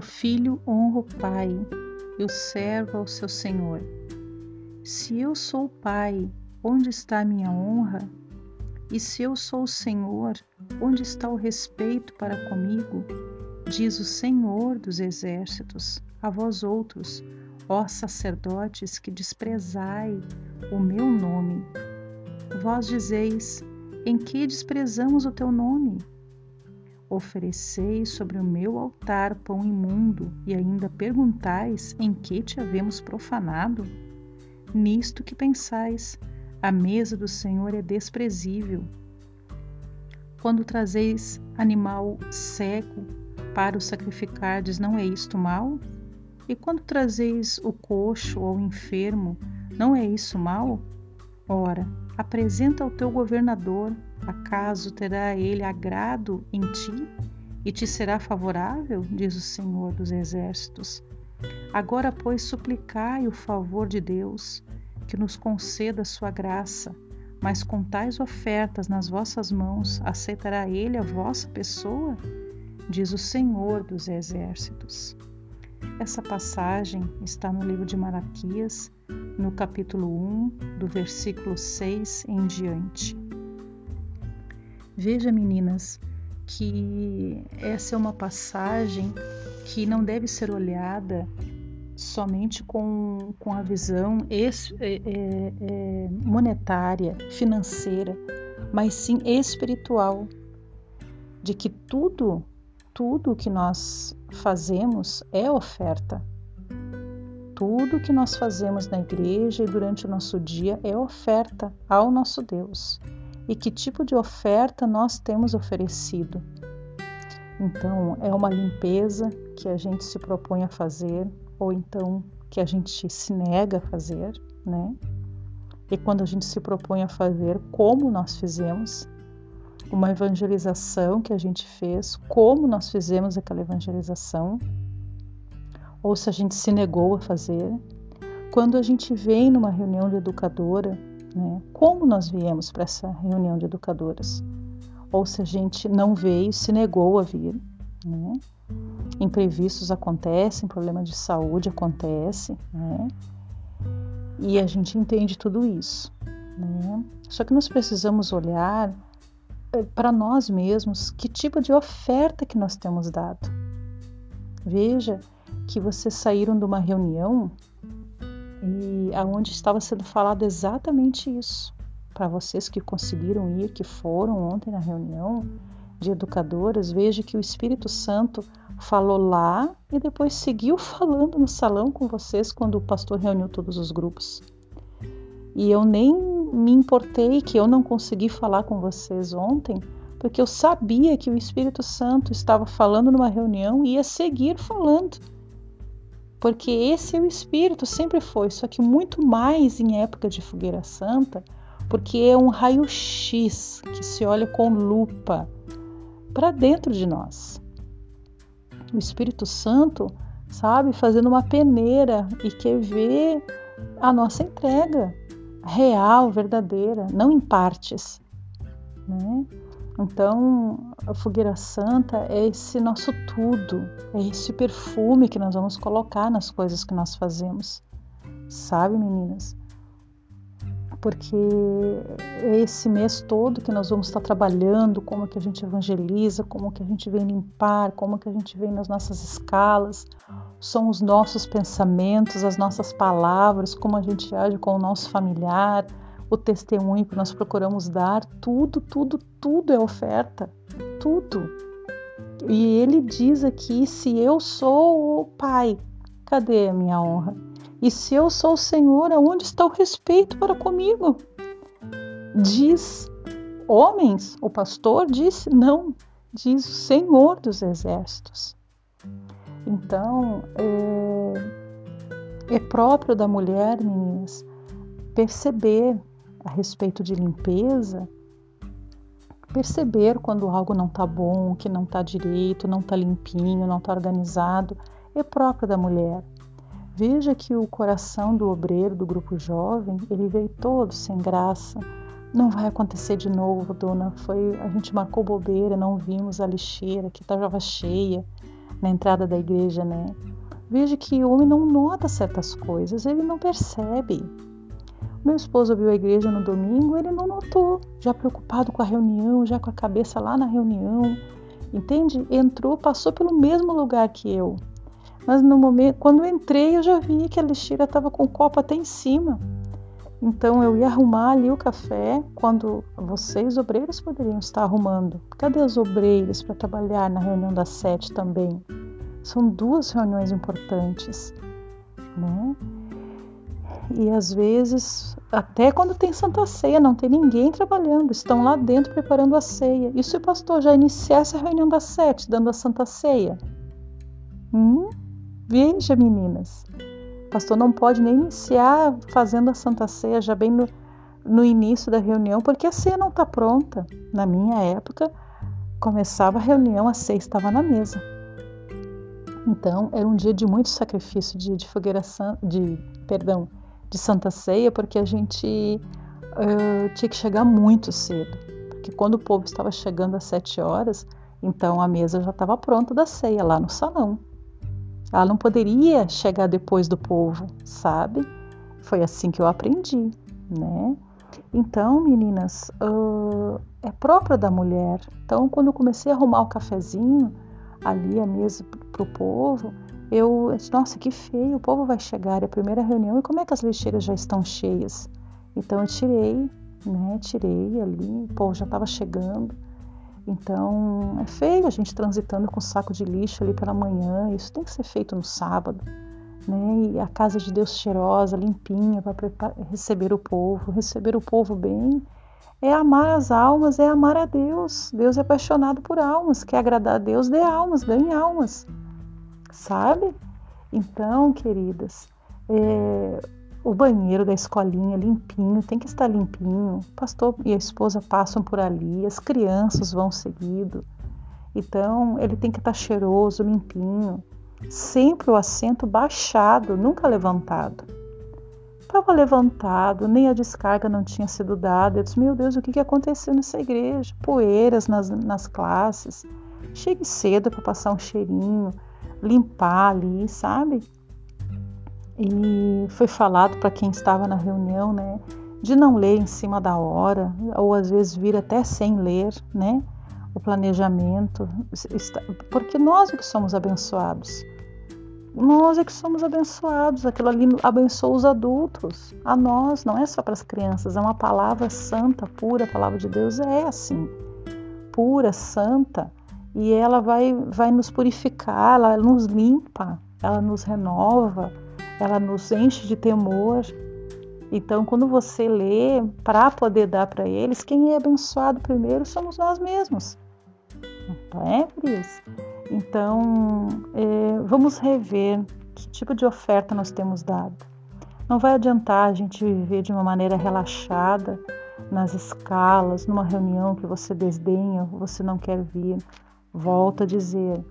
O filho honra o pai e o servo ao seu senhor. Se eu sou o pai, onde está a minha honra? E se eu sou o Senhor, onde está o respeito para comigo? Diz o Senhor dos exércitos, a vós outros, ó sacerdotes que desprezai o meu nome. Vós dizeis: em que desprezamos o teu nome? Ofereceis sobre o meu altar pão imundo e ainda perguntais em que te havemos profanado? Nisto que pensais, a mesa do Senhor é desprezível. Quando trazeis animal seco para o sacrificardes, não é isto mal? E quando trazeis o coxo ou o enfermo, não é isso mal? Ora, apresenta ao teu governador, acaso terá ele agrado em ti e te será favorável, diz o Senhor dos Exércitos. Agora, pois, suplicai o favor de Deus que nos conceda sua graça, mas com tais ofertas nas vossas mãos, aceitará ele a vossa pessoa? Diz o Senhor dos Exércitos. Essa passagem está no livro de Malaquias, no capítulo 1, do versículo 6 em diante. Veja, meninas, que essa é uma passagem que não deve ser olhada somente com, com a visão é, é, é, monetária, financeira, mas sim espiritual, de que tudo, tudo que nós fazemos é oferta. Tudo que nós fazemos na igreja e durante o nosso dia é oferta ao nosso Deus. E que tipo de oferta nós temos oferecido? Então, é uma limpeza que a gente se propõe a fazer, ou então que a gente se nega a fazer, né? E quando a gente se propõe a fazer, como nós fizemos, uma evangelização que a gente fez, como nós fizemos aquela evangelização, ou se a gente se negou a fazer. Quando a gente vem numa reunião de educadora, né, como nós viemos para essa reunião de educadoras? Ou se a gente não veio, se negou a vir, né? imprevistos acontecem, problema de saúde acontece, né? E a gente entende tudo isso, né? Só que nós precisamos olhar eh, para nós mesmos que tipo de oferta que nós temos dado. Veja que vocês saíram de uma reunião e aonde estava sendo falado exatamente isso. Para vocês que conseguiram ir, que foram ontem na reunião de educadoras, veja que o Espírito Santo falou lá e depois seguiu falando no salão com vocês quando o pastor reuniu todos os grupos. E eu nem me importei que eu não consegui falar com vocês ontem, porque eu sabia que o Espírito Santo estava falando numa reunião e ia seguir falando. Porque esse é o Espírito, sempre foi, só que muito mais em época de fogueira santa, porque é um raio-x que se olha com lupa para dentro de nós o Espírito Santo, sabe, fazendo uma peneira e quer ver a nossa entrega real, verdadeira, não em partes, né? Então, a fogueira santa é esse nosso tudo, é esse perfume que nós vamos colocar nas coisas que nós fazemos. Sabe, meninas? porque esse mês todo que nós vamos estar trabalhando, como que a gente evangeliza, como que a gente vem limpar, como que a gente vem nas nossas escalas, são os nossos pensamentos, as nossas palavras, como a gente age com o nosso familiar, o testemunho que nós procuramos dar, tudo, tudo, tudo é oferta, tudo. E ele diz aqui: se eu sou o pai, cadê a minha honra? E se eu sou o Senhor, aonde está o respeito para comigo? Diz homens, o pastor disse, não, diz o Senhor dos exércitos. Então, é, é próprio da mulher, meninas, perceber a respeito de limpeza, perceber quando algo não está bom, que não está direito, não está limpinho, não está organizado, é próprio da mulher. Veja que o coração do obreiro do grupo jovem, ele veio todo sem graça. Não vai acontecer de novo, dona. Foi, a gente marcou bobeira, não vimos a lixeira que estava cheia. na entrada da igreja, né? Veja que o homem não nota certas coisas, ele não percebe. Meu esposo viu a igreja no domingo, ele não notou, já preocupado com a reunião, já com a cabeça lá na reunião, entende? Entrou, passou pelo mesmo lugar que eu. Mas no momento, quando eu entrei, eu já vi que a lixeira estava com o copo até em cima. Então eu ia arrumar ali o café quando vocês, obreiros, poderiam estar arrumando. Cadê as obreiras para trabalhar na reunião das sete também? São duas reuniões importantes, né? E às vezes, até quando tem Santa Ceia, não tem ninguém trabalhando, estão lá dentro preparando a ceia. E se o pastor já iniciasse a reunião das sete, dando a Santa Ceia? Hum? Veja, meninas, o pastor não pode nem iniciar fazendo a Santa Ceia já bem no, no início da reunião, porque a ceia não está pronta. Na minha época, começava a reunião, a ceia estava na mesa. Então, era um dia de muito sacrifício, dia de fogueira de, perdão, de Santa Ceia, porque a gente uh, tinha que chegar muito cedo. Porque quando o povo estava chegando às sete horas, então a mesa já estava pronta da ceia lá no salão. Ela não poderia chegar depois do povo, sabe? Foi assim que eu aprendi, né? Então, meninas, uh, é próprio da mulher. Então, quando eu comecei a arrumar o cafezinho ali, a mesa para o povo, eu disse, nossa, que feio, o povo vai chegar, é a primeira reunião, e como é que as lixeiras já estão cheias? Então eu tirei, né, tirei ali, o povo já estava chegando. Então é feio a gente transitando com saco de lixo ali pela manhã, isso tem que ser feito no sábado. Né? E a casa de Deus cheirosa, limpinha, para receber o povo, receber o povo bem, é amar as almas, é amar a Deus. Deus é apaixonado por almas, quer agradar a Deus, dê almas, ganhe almas sabe? Então, queridas, é, o banheiro da escolinha limpinho, tem que estar limpinho. O pastor e a esposa passam por ali, as crianças vão seguido. Então, ele tem que estar cheiroso, limpinho. Sempre o assento baixado, nunca levantado. Estava levantado, nem a descarga não tinha sido dada. Eu disse: Meu Deus, o que, que aconteceu nessa igreja? Poeiras nas, nas classes. Chegue cedo para passar um cheirinho limpar ali, sabe? E foi falado para quem estava na reunião, né, de não ler em cima da hora, ou às vezes vir até sem ler, né? O planejamento, porque nós é que somos abençoados. Nós é que somos abençoados. Aquilo ali abençoa os adultos. A nós, não é só para as crianças. É uma palavra santa, pura. A palavra de Deus é assim, pura, santa e ela vai, vai nos purificar, ela nos limpa, ela nos renova, ela nos enche de temor. Então, quando você lê para poder dar para eles, quem é abençoado primeiro somos nós mesmos. Não é, Cris? Então, é, vamos rever que tipo de oferta nós temos dado. Não vai adiantar a gente viver de uma maneira relaxada nas escalas, numa reunião que você desdenha, você não quer vir. Volto a dizer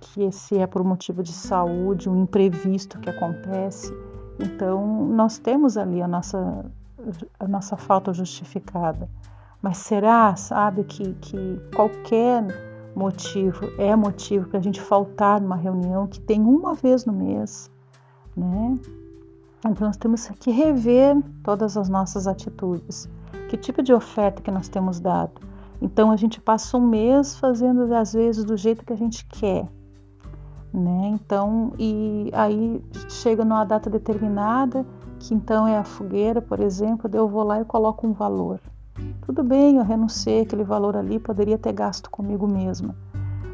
que se é por motivo de saúde, um imprevisto que acontece, então nós temos ali a nossa, a nossa falta justificada. Mas será, sabe, que, que qualquer motivo é motivo para a gente faltar numa reunião que tem uma vez no mês, né? Então nós temos que rever todas as nossas atitudes. Que tipo de oferta que nós temos dado? Então a gente passa um mês fazendo às vezes do jeito que a gente quer, né? Então e aí chega numa data determinada que então é a fogueira, por exemplo, eu vou lá e coloco um valor. Tudo bem, eu renunciei aquele valor ali, poderia ter gasto comigo mesma.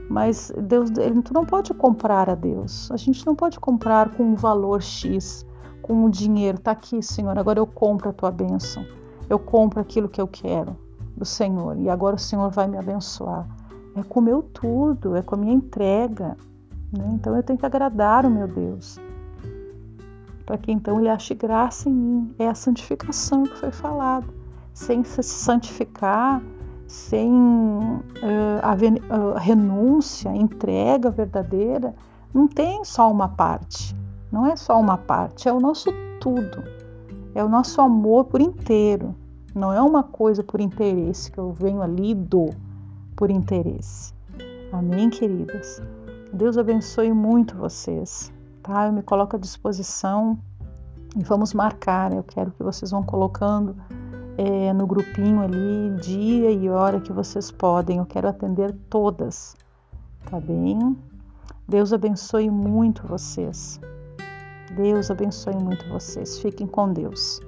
Mas Deus, ele, tu não pode comprar a Deus. A gente não pode comprar com um valor X, com um dinheiro. Tá aqui, Senhor, agora eu compro a tua bênção. Eu compro aquilo que eu quero do Senhor e agora o Senhor vai me abençoar. É com o meu tudo, é com a minha entrega. Né? Então eu tenho que agradar o meu Deus. Para que então ele ache graça em mim. É a santificação que foi falado. Sem se santificar, sem uh, a, uh, renúncia, entrega verdadeira, não tem só uma parte. Não é só uma parte, é o nosso tudo. É o nosso amor por inteiro. Não é uma coisa por interesse que eu venho ali e dou por interesse. Amém, queridas? Deus abençoe muito vocês, tá? Eu me coloco à disposição e vamos marcar. Eu quero que vocês vão colocando é, no grupinho ali dia e hora que vocês podem. Eu quero atender todas, tá bem? Deus abençoe muito vocês. Deus abençoe muito vocês. Fiquem com Deus.